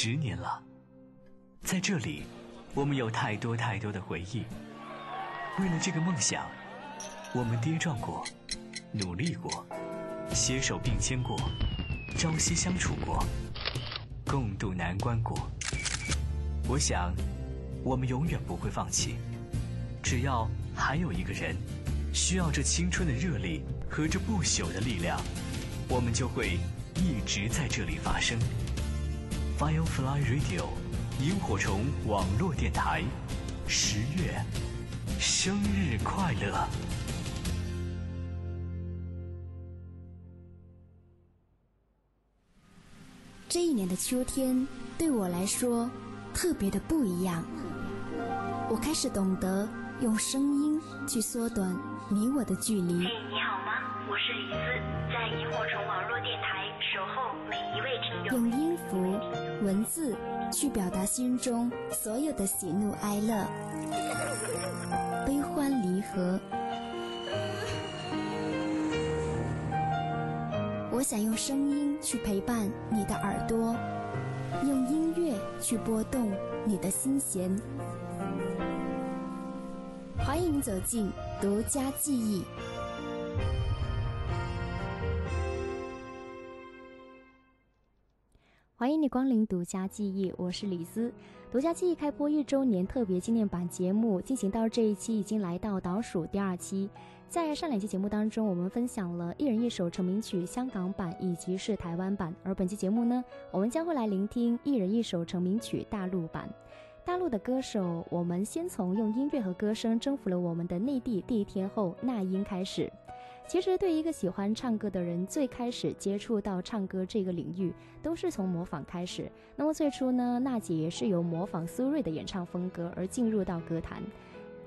十年了，在这里，我们有太多太多的回忆。为了这个梦想，我们跌撞过，努力过，携手并肩过，朝夕相处过，共度难关过。我想，我们永远不会放弃。只要还有一个人需要这青春的热力和这不朽的力量，我们就会一直在这里发生。Firefly Radio，萤火虫网络电台，十月生日快乐！这一年的秋天对我来说特别的不一样，我开始懂得用声音去缩短你我的距离。嘿，你好吗？我是李斯，在萤火虫网络电台守候每一位听友。用音符。文字去表达心中所有的喜怒哀乐、悲欢离合。我想用声音去陪伴你的耳朵，用音乐去拨动你的心弦。欢迎走进独家记忆。欢迎你光临独家记忆，我是李斯。独家记忆开播一周年特别纪念版节目进行到这一期，已经来到倒数第二期。在上两期节目当中，我们分享了一人一首成名曲香港版以及是台湾版，而本期节目呢，我们将会来聆听一人一首成名曲大陆版。大陆的歌手，我们先从用音乐和歌声征服了我们的内地第一天后那英开始。其实，对一个喜欢唱歌的人，最开始接触到唱歌这个领域，都是从模仿开始。那么最初呢，娜姐也是由模仿苏芮的演唱风格而进入到歌坛。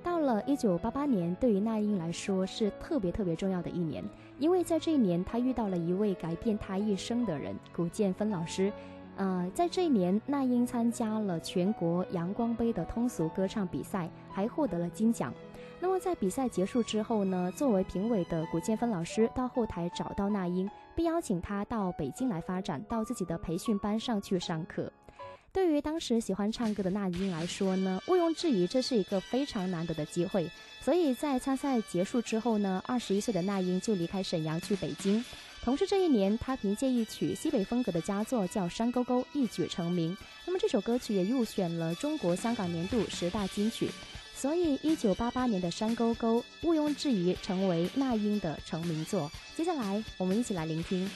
到了一九八八年，对于那英来说是特别特别重要的一年，因为在这一年，她遇到了一位改变她一生的人——古建芬老师。呃，在这一年，那英参加了全国阳光杯的通俗歌唱比赛，还获得了金奖。那么在比赛结束之后呢，作为评委的古建芬老师到后台找到那英，并邀请她到北京来发展，到自己的培训班上去上课。对于当时喜欢唱歌的那英来说呢，毋庸置疑这是一个非常难得的机会。所以在参赛结束之后呢，二十一岁的那英就离开沈阳去北京。同时这一年，她凭借一曲西北风格的佳作叫《山沟沟》一举成名。那么这首歌曲也入选了中国香港年度十大金曲。所以，一九八八年的《山沟沟》毋庸置疑成为那英的成名作。接下来，我们一起来聆听。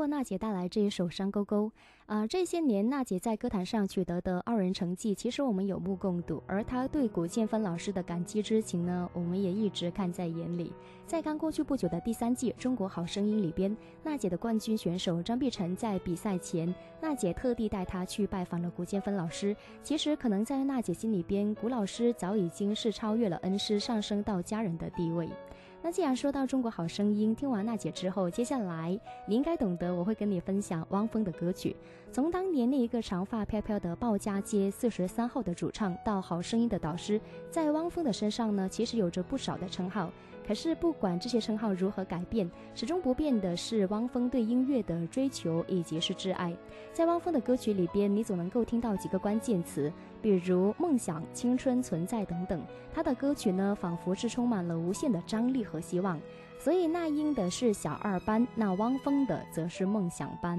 过娜姐带来这一首《山沟沟》啊，这些年娜姐在歌坛上取得的傲人成绩，其实我们有目共睹。而她对古建芬老师的感激之情呢，我们也一直看在眼里。在刚过去不久的第三季《中国好声音》里边，娜姐的冠军选手张碧晨在比赛前，娜姐特地带他去拜访了古建芬老师。其实可能在娜姐心里边，古老师早已经是超越了恩师，上升到家人的地位。那既然说到中国好声音，听完娜姐之后，接下来你应该懂得，我会跟你分享汪峰的歌曲。从当年那一个长发飘飘的鲍家街四十三号的主唱，到好声音的导师，在汪峰的身上呢，其实有着不少的称号。可是不管这些称号如何改变，始终不变的是汪峰对音乐的追求以及是挚爱。在汪峰的歌曲里边，你总能够听到几个关键词，比如梦想、青春、存在等等。他的歌曲呢，仿佛是充满了无限的张力和希望。所以那英的是小二班，那汪峰的则是梦想班。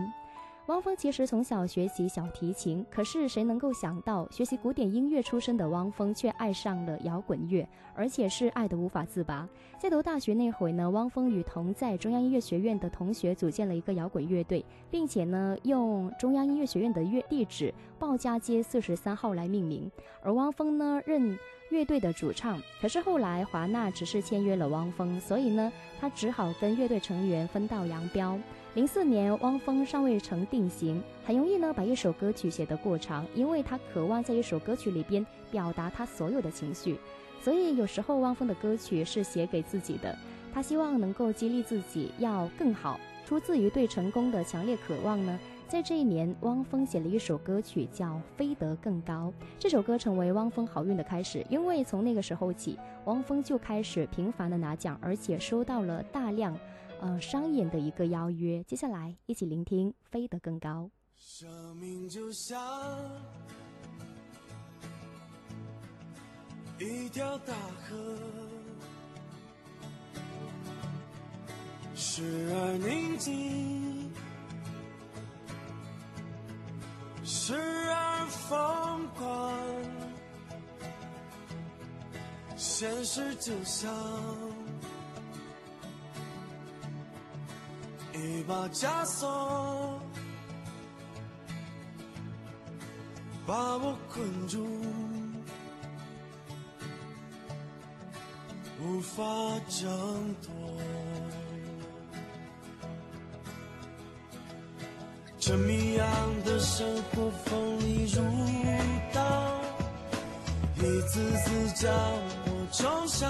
汪峰其实从小学习小提琴，可是谁能够想到，学习古典音乐出身的汪峰却爱上了摇滚乐，而且是爱得无法自拔。在读大学那会呢，汪峰与同在中央音乐学院的同学组建了一个摇滚乐队，并且呢用中央音乐学院的乐地址鲍家街四十三号来命名。而汪峰呢任乐队的主唱，可是后来华纳只是签约了汪峰，所以呢他只好跟乐队成员分道扬镳。零四年，汪峰尚未成定型，很容易呢把一首歌曲写得过长，因为他渴望在一首歌曲里边表达他所有的情绪，所以有时候汪峰的歌曲是写给自己的，他希望能够激励自己要更好，出自于对成功的强烈渴望呢。在这一年，汪峰写了一首歌曲叫《飞得更高》，这首歌成为汪峰好运的开始，因为从那个时候起，汪峰就开始频繁的拿奖，而且收到了大量。呃，商演的一个邀约，接下来一起聆听《飞得更高》。生命就像一条大河，时而宁静，时而疯狂，现实就像。一把枷锁，把我困住，无法挣脱。这谜样的生活锋利如刀，一次次将我重伤。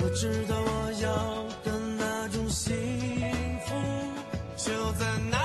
我知道我要的。就在那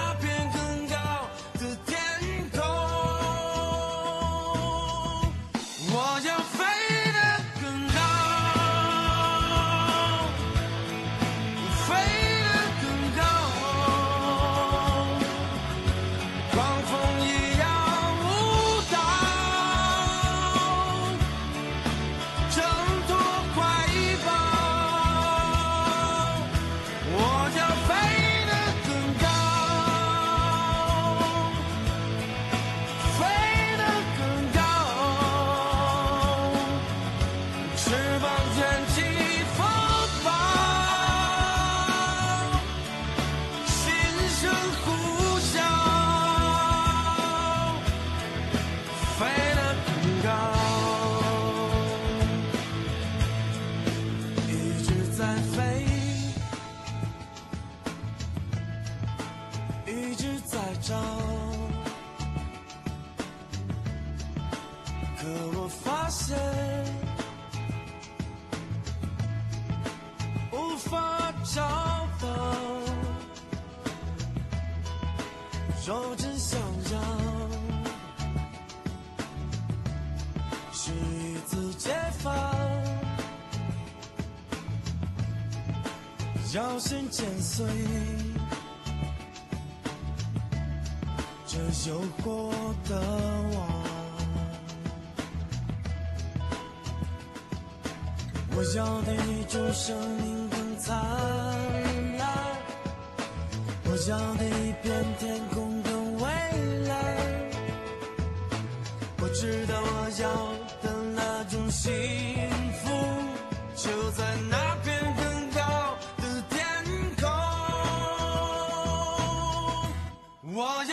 要先剪碎这有过的网，我要的一种生命更灿烂，我要的一片天空知道我要的那种幸福就在那片更高的天空。我要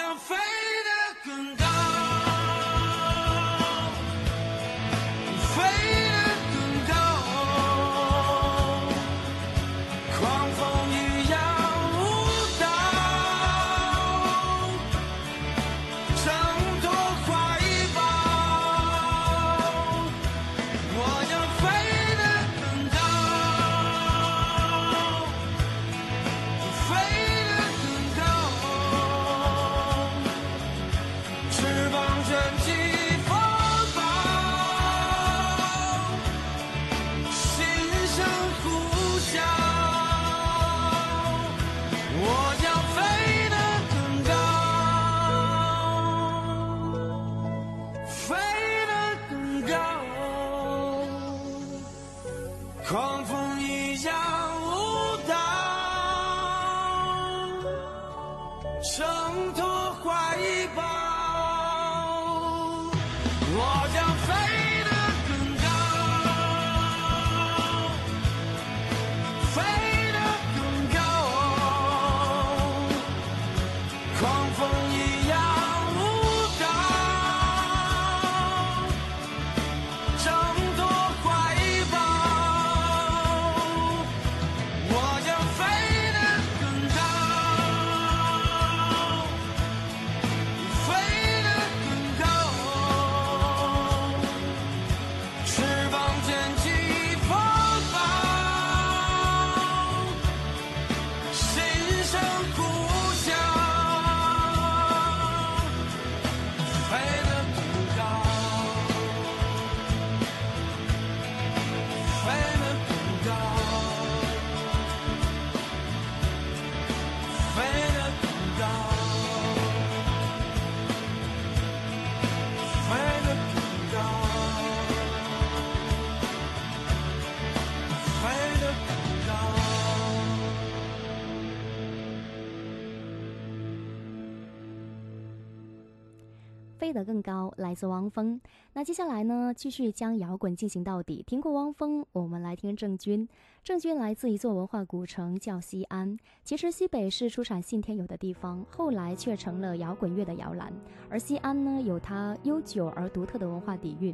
飞得更高，来自汪峰。那接下来呢，继续将摇滚进行到底。听过汪峰，我们来听郑钧。郑钧来自一座文化古城，叫西安。其实西北是出产信天游的地方，后来却成了摇滚乐的摇篮。而西安呢，有它悠久而独特的文化底蕴。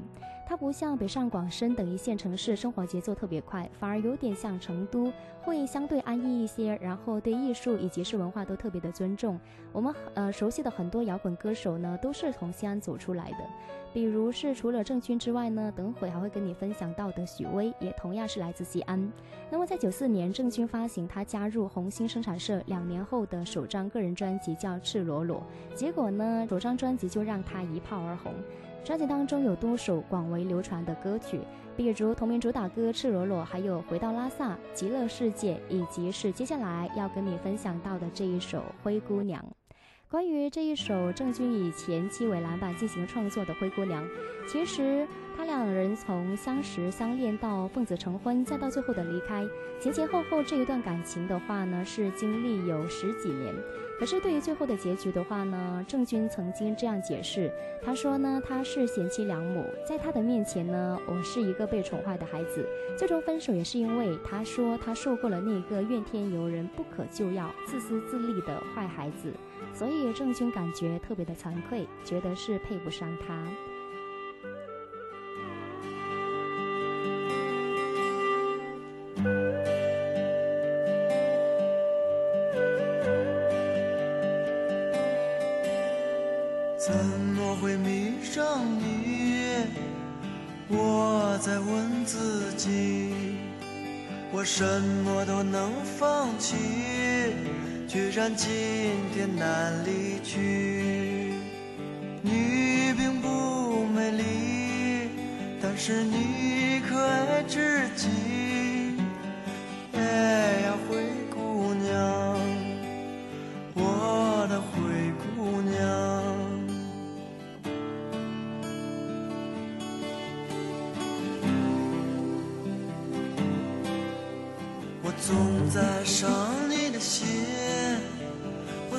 它不像北上广深等一线城市，生活节奏特别快，反而有点像成都，会相对安逸一些。然后对艺术以及是文化都特别的尊重。我们呃熟悉的很多摇滚歌手呢，都是从西安走出来的。比如是除了郑钧之外呢，等会还会跟你分享到的许巍，也同样是来自西安。那么在九四年，郑钧发行他加入红星生产社两年后的首张个人专辑叫《赤裸裸》，结果呢，首张专辑就让他一炮而红。专辑当中有多首广为流传的歌曲，比如同名主打歌《赤裸裸》，还有《回到拉萨》《极乐世界》，以及是接下来要跟你分享到的这一首《灰姑娘》。关于这一首郑钧以前期为蓝版进行创作的《灰姑娘》，其实他两人从相识相恋到奉子成婚，再到最后的离开，前前后后这一段感情的话呢，是经历有十几年。可是对于最后的结局的话呢，郑钧曾经这样解释，他说呢，他是贤妻良母，在他的面前呢，我是一个被宠坏的孩子。最终分手也是因为他说他受够了那个怨天尤人、不可救药、自私自利的坏孩子。所以郑钧感觉特别的惭愧，觉得是配不上他。怎么会迷上你？我在问自己，我什么都能放弃，居然今天难离去。你并不美丽，但是你可爱至极。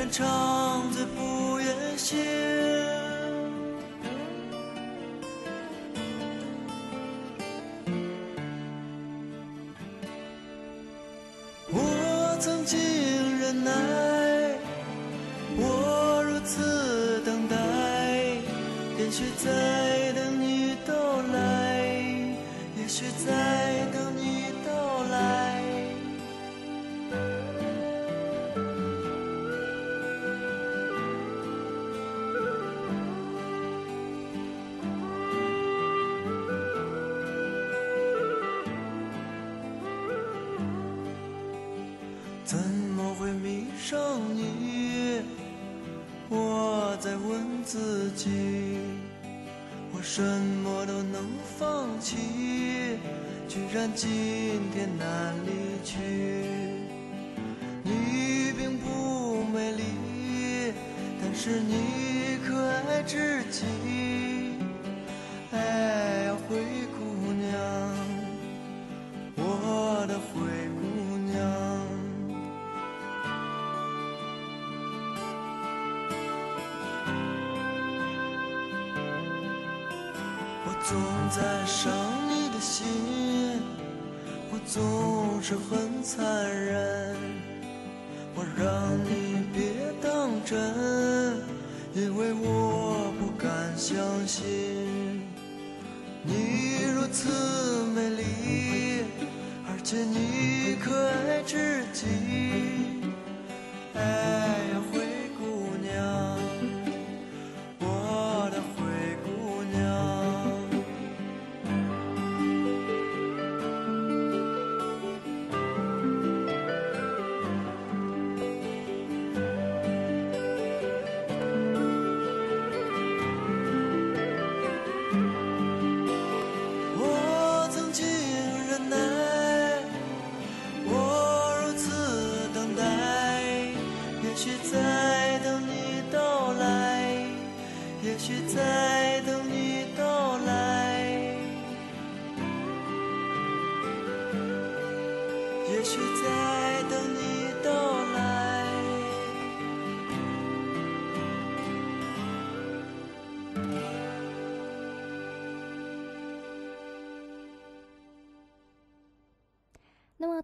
愿长醉不愿醒。是你可爱至极。哎呀，灰姑娘，我的灰姑娘。我总在伤你的心，我总是很残忍，我让你别当真，因为我不敢相信你如此美丽，而且你可爱至极。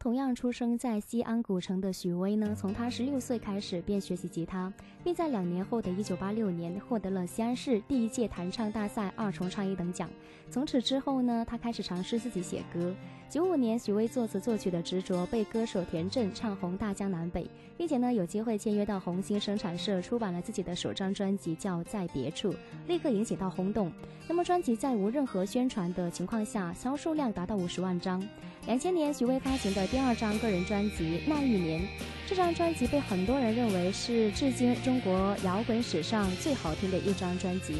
同样出生在西安古城的许巍呢，从他十六岁开始便学习吉他，并在两年后的一九八六年获得了西安市第一届弹唱大赛二重唱一等奖。从此之后呢，他开始尝试自己写歌。九五年，许巍作词作曲的《执着》被歌手田震唱红大江南北，并且呢有机会签约到红星生产社，出版了自己的首张专辑叫《在别处》，立刻引起到轰动。那么专辑在无任何宣传的情况下，销售量达到五十万张。两千年，许巍发行的第二张个人专辑《那一年》，这张专辑被很多人认为是至今中国摇滚史上最好听的一张专辑，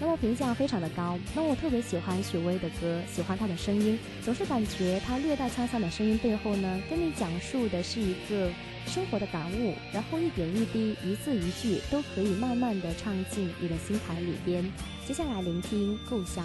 那么评价非常的高。那我特别喜欢许巍的歌，喜欢他的声音，总是感觉他略带沧桑的声音背后呢，跟你讲述的是一个生活的感悟，然后一点一滴、一字一句都可以慢慢的唱进你的心坎里边。接下来聆听《故乡》。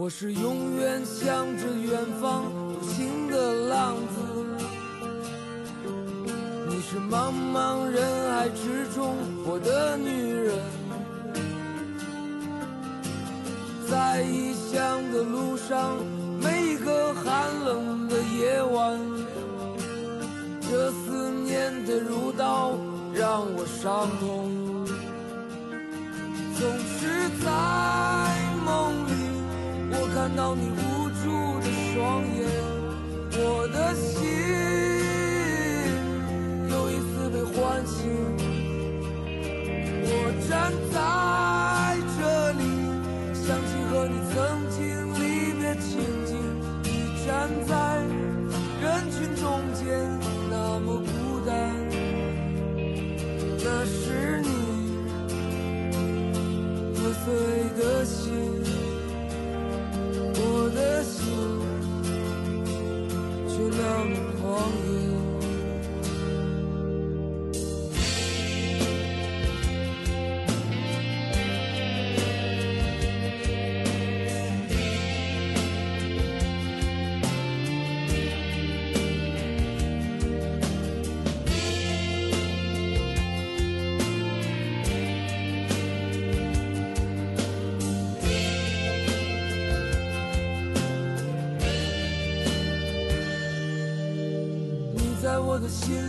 我是永远向着远方独行的浪子，你是茫茫人海之中我的女人，在异乡的路上，每一个寒冷的夜晚，这思念的如刀让我伤痛，总是在梦里。看到你无助的双眼，我的心。我的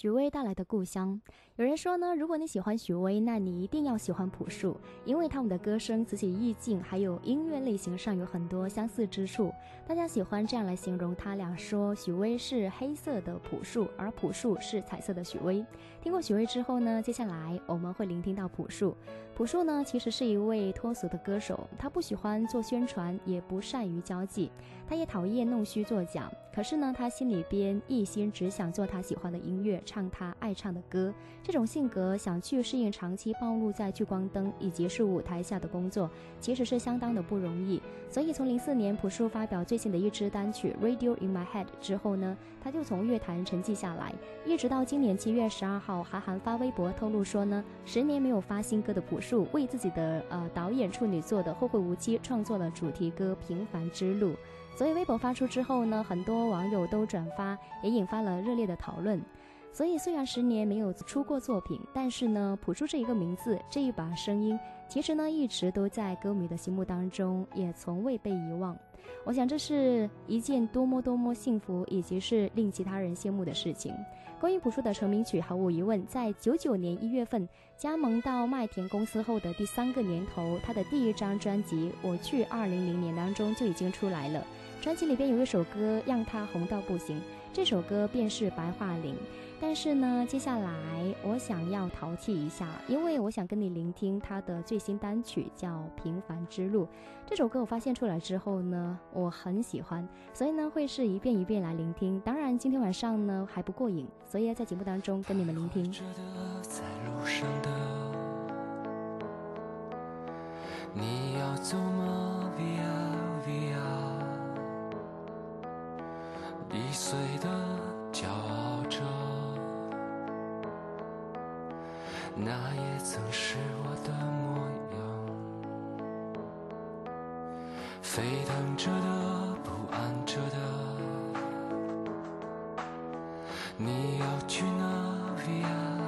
许巍带来的故乡。有人说呢，如果你喜欢许巍，那你一定要喜欢朴树，因为他们的歌声、词曲意境还有音乐类型上有很多相似之处。大家喜欢这样来形容他俩，说许巍是黑色的朴树，而朴树是彩色的许巍。听过许巍之后呢，接下来我们会聆听到朴树。朴树呢，其实是一位脱俗的歌手，他不喜欢做宣传，也不善于交际，他也讨厌弄虚作假。可是呢，他心里边一心只想做他喜欢的音乐，唱他爱唱的歌。这种性格想去适应长期暴露在聚光灯以及是舞台下的工作，其实是相当的不容易。所以从零四年朴树发表最新的一支单曲《Radio in My Head》之后呢，他就从乐坛沉寂下来，一直到今年七月十二号，韩寒发微博透露说呢，十年没有发新歌的朴树为自己的呃导演处女作的《后会无期》创作了主题歌《平凡之路》。所以微博发出之后呢，很多网友都转发，也引发了热烈的讨论。所以虽然十年没有出过作品，但是呢，朴树这一个名字，这一把声音，其实呢一直都在歌迷的心目当中，也从未被遗忘。我想这是一件多么多么幸福，以及是令其他人羡慕的事情。关于朴树的成名曲，毫无疑问，在九九年一月份加盟到麦田公司后的第三个年头，他的第一张专辑《我去二零零年》当中就已经出来了。专辑里边有一首歌让他红到不行，这首歌便是《白桦林》。但是呢，接下来我想要淘气一下，因为我想跟你聆听他的最新单曲叫《平凡之路》。这首歌我发现出来之后呢，我很喜欢，所以呢会是一遍一遍来聆听。当然今天晚上呢还不过瘾，所以要在节目当中跟你们聆听。你要走吗？Via Via，易碎的骄傲着，那也曾是我的模样。沸腾着的，不安着的，你要去哪？Via。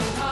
你，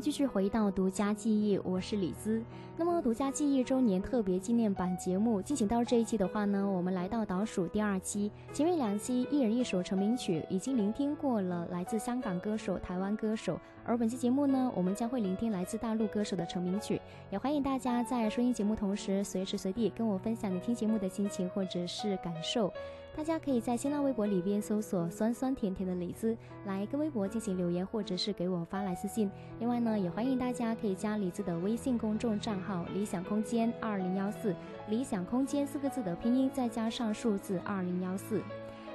继续回到独家记忆，我是李兹。那么独家记忆周年特别纪念版节目进行到这一期的话呢，我们来到倒数第二期，前面两期一人一首成名曲已经聆听过了来自香港歌手、台湾歌手，而本期节目呢，我们将会聆听来自大陆歌手的成名曲。也欢迎大家在收听节目同时，随时随地跟我分享你听节目的心情或者是感受。大家可以在新浪微博里边搜索“酸酸甜甜的李子”来跟微博进行留言，或者是给我发来私信。另外呢，也欢迎大家可以加李子的微信公众账号“理想空间二零幺四”，理想空间四个字的拼音再加上数字二零幺四。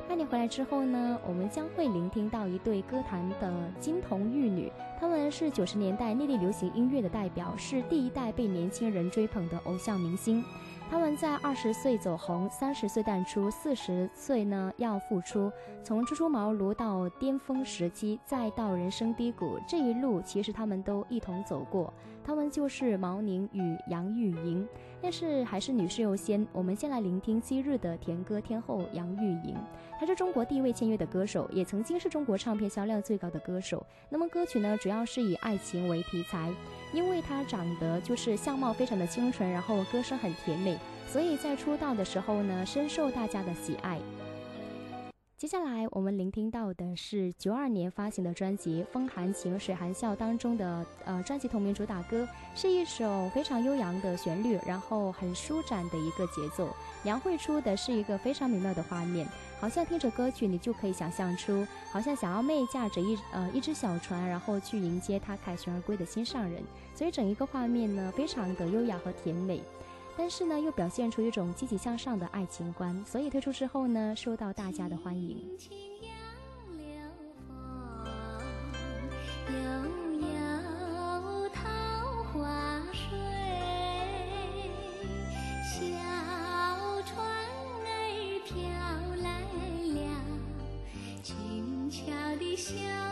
半年回来之后呢，我们将会聆听到一对歌坛的金童玉女，他们是九十年代内地流行音乐的代表，是第一代被年轻人追捧的偶像明星。他们在二十岁走红，三十岁淡出，四十岁呢要复出。从初出茅庐到巅峰时期，再到人生低谷，这一路其实他们都一同走过。他们就是毛宁与杨钰莹。但是还是女士优先，我们先来聆听昔日的甜歌天后杨钰莹。她是中国第一位签约的歌手，也曾经是中国唱片销量最高的歌手。那么歌曲呢，主要主要是以爱情为题材。因为她长得就是相貌非常的清纯，然后歌声很甜美，所以在出道的时候呢，深受大家的喜爱。接下来我们聆听到的是九二年发行的专辑《风含情水含笑》当中的呃专辑同名主打歌，是一首非常悠扬的旋律，然后很舒展的一个节奏，描绘出的是一个非常美妙的画面，好像听着歌曲你就可以想象出，好像小奥妹驾着一呃一只小船，然后去迎接她凯旋而归的心上人。所以整一个画面呢，非常的优雅和甜美，但是呢又表现出一种积极向上的爱情观，所以推出之后呢，受到大家的欢迎。轻轻杨柳风，悠悠桃花水。笑。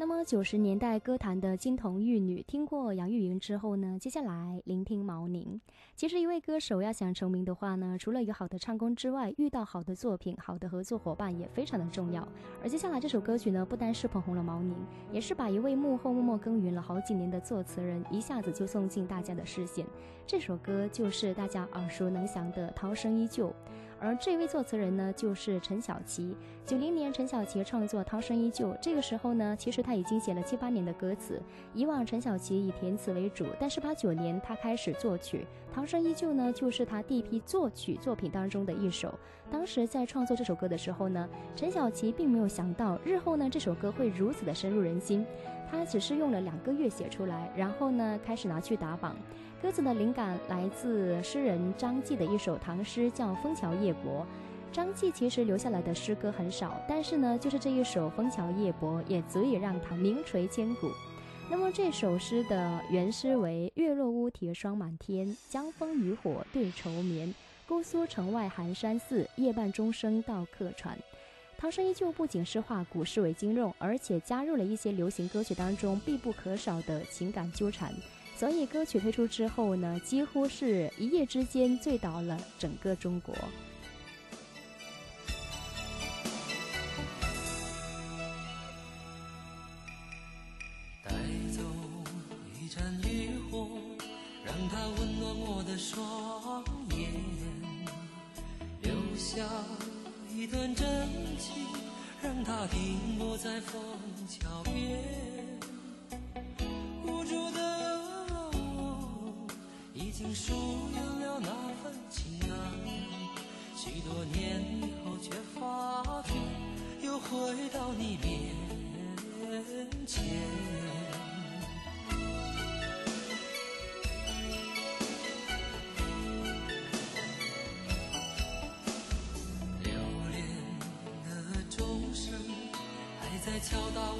那么九十年代歌坛的金童玉女，听过杨钰莹之后呢，接下来聆听毛宁。其实一位歌手要想成名的话呢，除了有好的唱功之外，遇到好的作品、好的合作伙伴也非常的重要。而接下来这首歌曲呢，不单是捧红了毛宁，也是把一位幕后默默耕耘了好几年的作词人一下子就送进大家的视线。这首歌就是大家耳熟能详的《涛声依旧》。而这位作词人呢，就是陈小奇。九零年，陈小奇创作《涛声依旧》，这个时候呢，其实他已经写了七八年的歌词。以往陈小奇以填词为主，但是八九年他开始作曲，《涛声依旧》呢，就是他第一批作曲作品当中的一首。当时在创作这首歌的时候呢，陈小奇并没有想到日后呢，这首歌会如此的深入人心。他只是用了两个月写出来，然后呢，开始拿去打榜。歌词的灵感来自诗人张继的一首唐诗，叫《枫桥夜泊》。张继其实留下来的诗歌很少，但是呢，就是这一首《枫桥夜泊》也足以让他名垂千古。那么这首诗的原诗为：月落乌啼霜满天，江枫渔火对愁眠。姑苏城外寒山寺，夜半钟声到客船。涛声依旧不仅是化古诗为今用，而且加入了一些流行歌曲当中必不可少的情感纠缠。所以歌曲推出之后呢，几乎是一夜之间醉倒了整个中国。让它温暖我的双眼，留下一段真情，让它停泊在枫桥边。无助的我已经疏远了那份情感，许多年以后却发觉又回到你面前。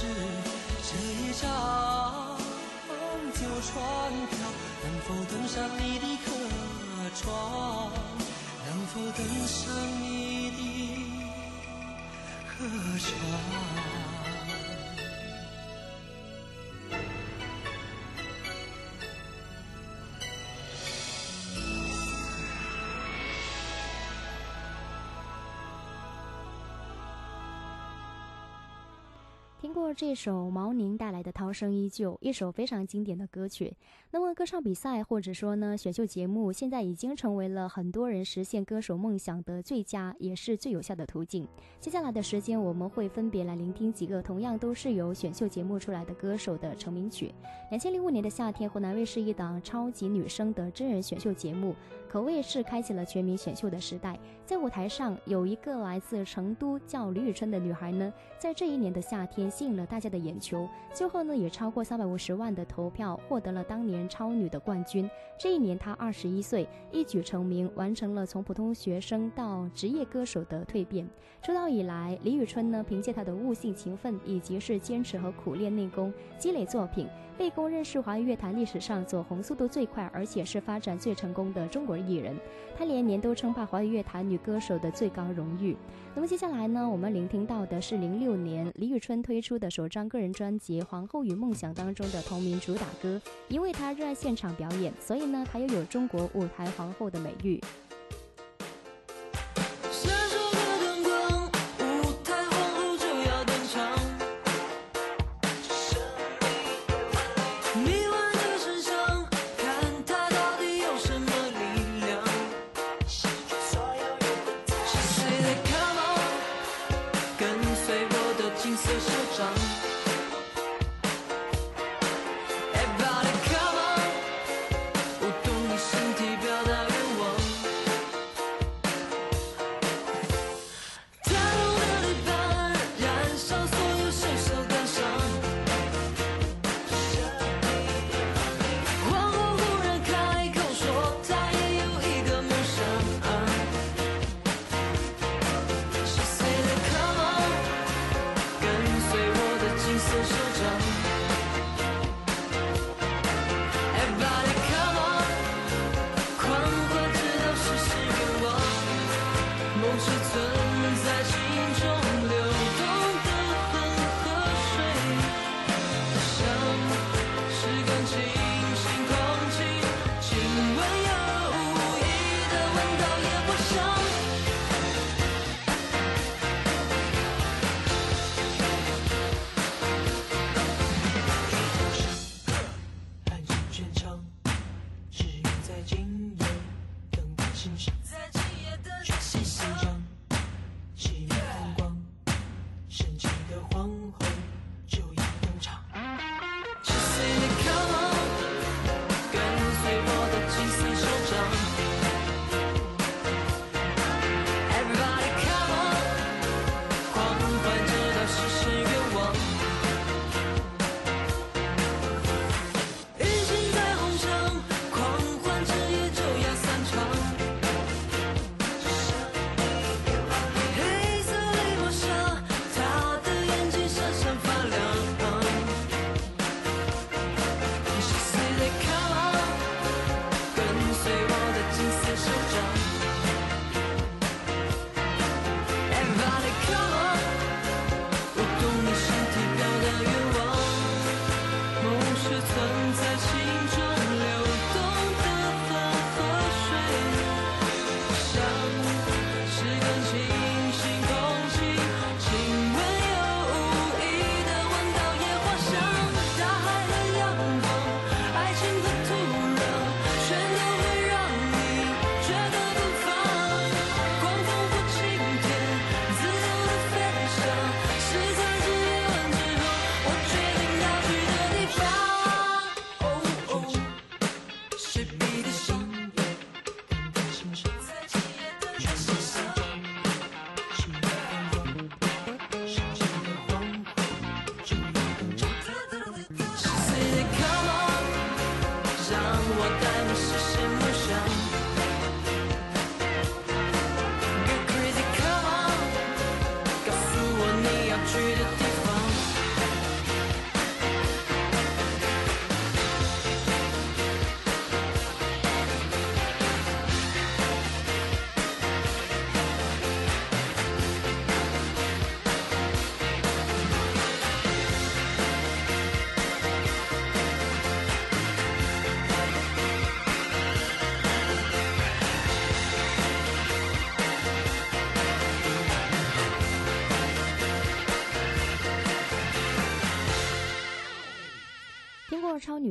是这一张旧船票能否登上你的客船？能否登上你的客船？听过这首毛宁带来的《涛声依旧》，一首非常经典的歌曲。那么，歌唱比赛或者说呢选秀节目，现在已经成为了很多人实现歌手梦想的最佳也是最有效的途径。接下来的时间，我们会分别来聆听几个同样都是由选秀节目出来的歌手的成名曲。两千零五年的夏天，湖南卫视一档超级女声的真人选秀节目，可谓是开启了全民选秀的时代。在舞台上，有一个来自成都叫李宇春的女孩呢，在这一年的夏天。吸引了大家的眼球，最后呢也超过三百五十万的投票，获得了当年超女的冠军。这一年她二十一岁，一举成名，完成了从普通学生到职业歌手的蜕变。出道以来，李宇春呢凭借她的悟性、勤奋以及是坚持和苦练内功，积累作品，被公认是华语乐坛历史上走红速度最快，而且是发展最成功的中国艺人。她连年都称霸华语乐坛女歌手的最高荣誉。那么接下来呢，我们聆听到的是零六年李宇春推。出的首张个人专辑《皇后与梦想》当中的同名主打歌，因为她热爱现场表演，所以呢，她又有中国舞台皇后的美誉。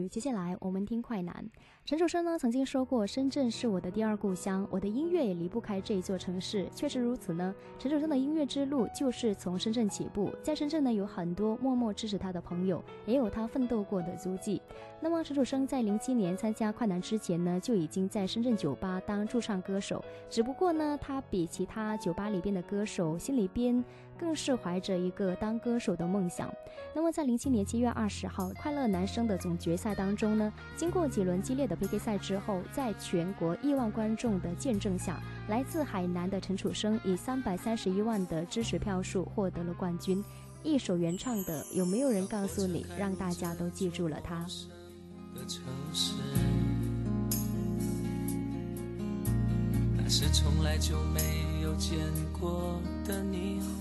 接下来我们听快男。陈楚生呢曾经说过，深圳是我的第二故乡，我的音乐也离不开这一座城市。确实如此呢。陈楚生的音乐之路就是从深圳起步，在深圳呢有很多默默支持他的朋友，也有他奋斗过的足迹。那么陈楚生在零七年参加快男之前呢，就已经在深圳酒吧当驻唱歌手。只不过呢，他比其他酒吧里边的歌手心里边更是怀着一个当歌手的梦想。那么在零七年七月二十号快乐男声的总决赛当中呢，经过几轮激烈的。PK 赛之后，在全国亿万观众的见证下，来自海南的陈楚生以三百三十一万的支持票数获得了冠军。一首原创的《有没有人告诉你》，让大家都记住了他。那是从来就没有见过的霓虹。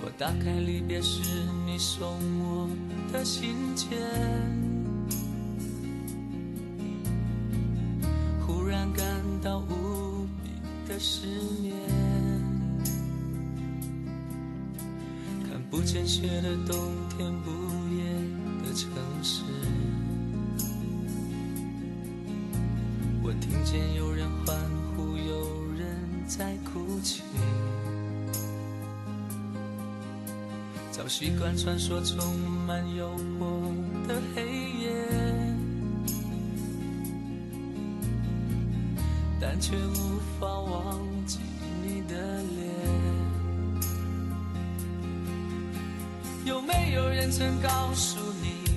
我打开离别时你送我的信件，忽然感到无比的失眠。看不见雪的冬天，不夜的城市，我听见有早习惯穿梭充满诱惑的黑夜，但却无法忘记你的脸。有没有人曾告诉你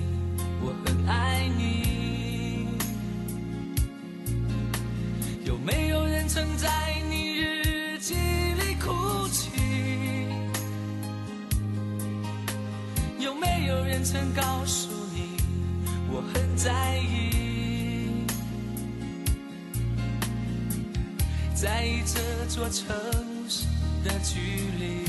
曾告诉你我很在意，在意这座城市的距离？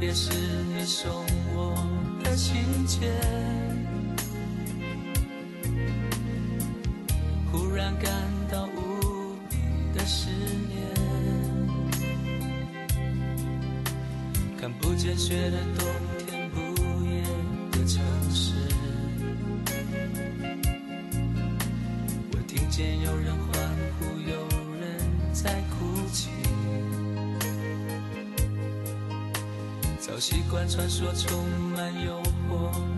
别是你送我的信件，忽然感到无比的思念，看不见雪的冬。传说充满诱惑。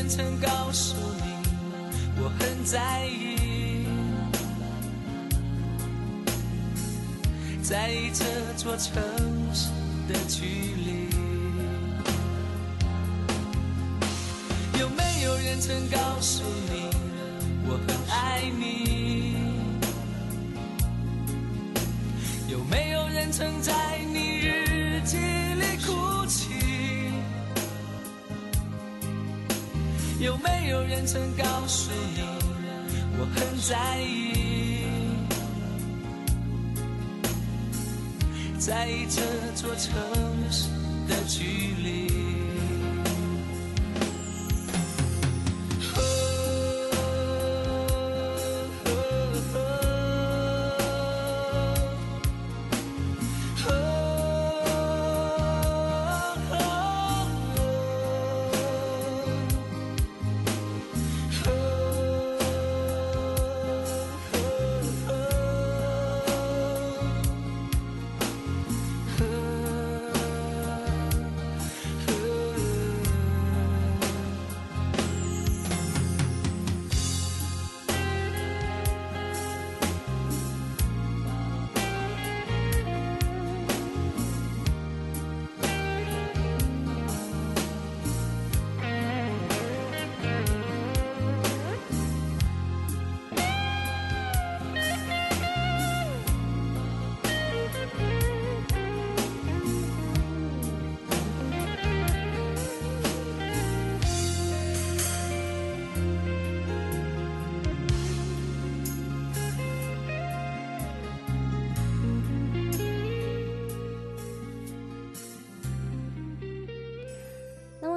人曾告诉你我很在意，在意这座城市的距离？有人曾告有人曾告诉你我很在意？在意这座城市的距离？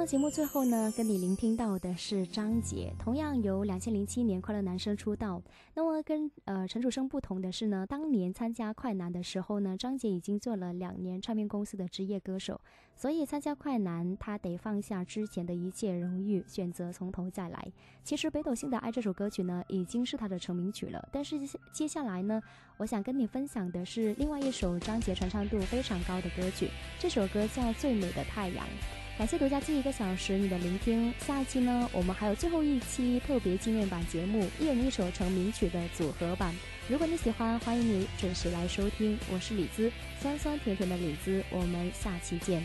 节目最后呢，跟你聆听到的是张杰，同样由两千零七年快乐男声出道。那么跟呃陈楚生不同的是呢，当年参加快男的时候呢，张杰已经做了两年唱片公司的职业歌手，所以参加快男他得放下之前的一切荣誉，选择从头再来。其实《北斗星的爱》这首歌曲呢，已经是他的成名曲了。但是接下来呢，我想跟你分享的是另外一首张杰传唱度非常高的歌曲，这首歌叫《最美的太阳》。感谢独家近一个小时你的聆听，下一期呢，我们还有最后一期特别纪念版节目，一人一首成名曲的组合版。如果你喜欢，欢迎你准时来收听。我是李子，酸酸甜甜的李子，我们下期见。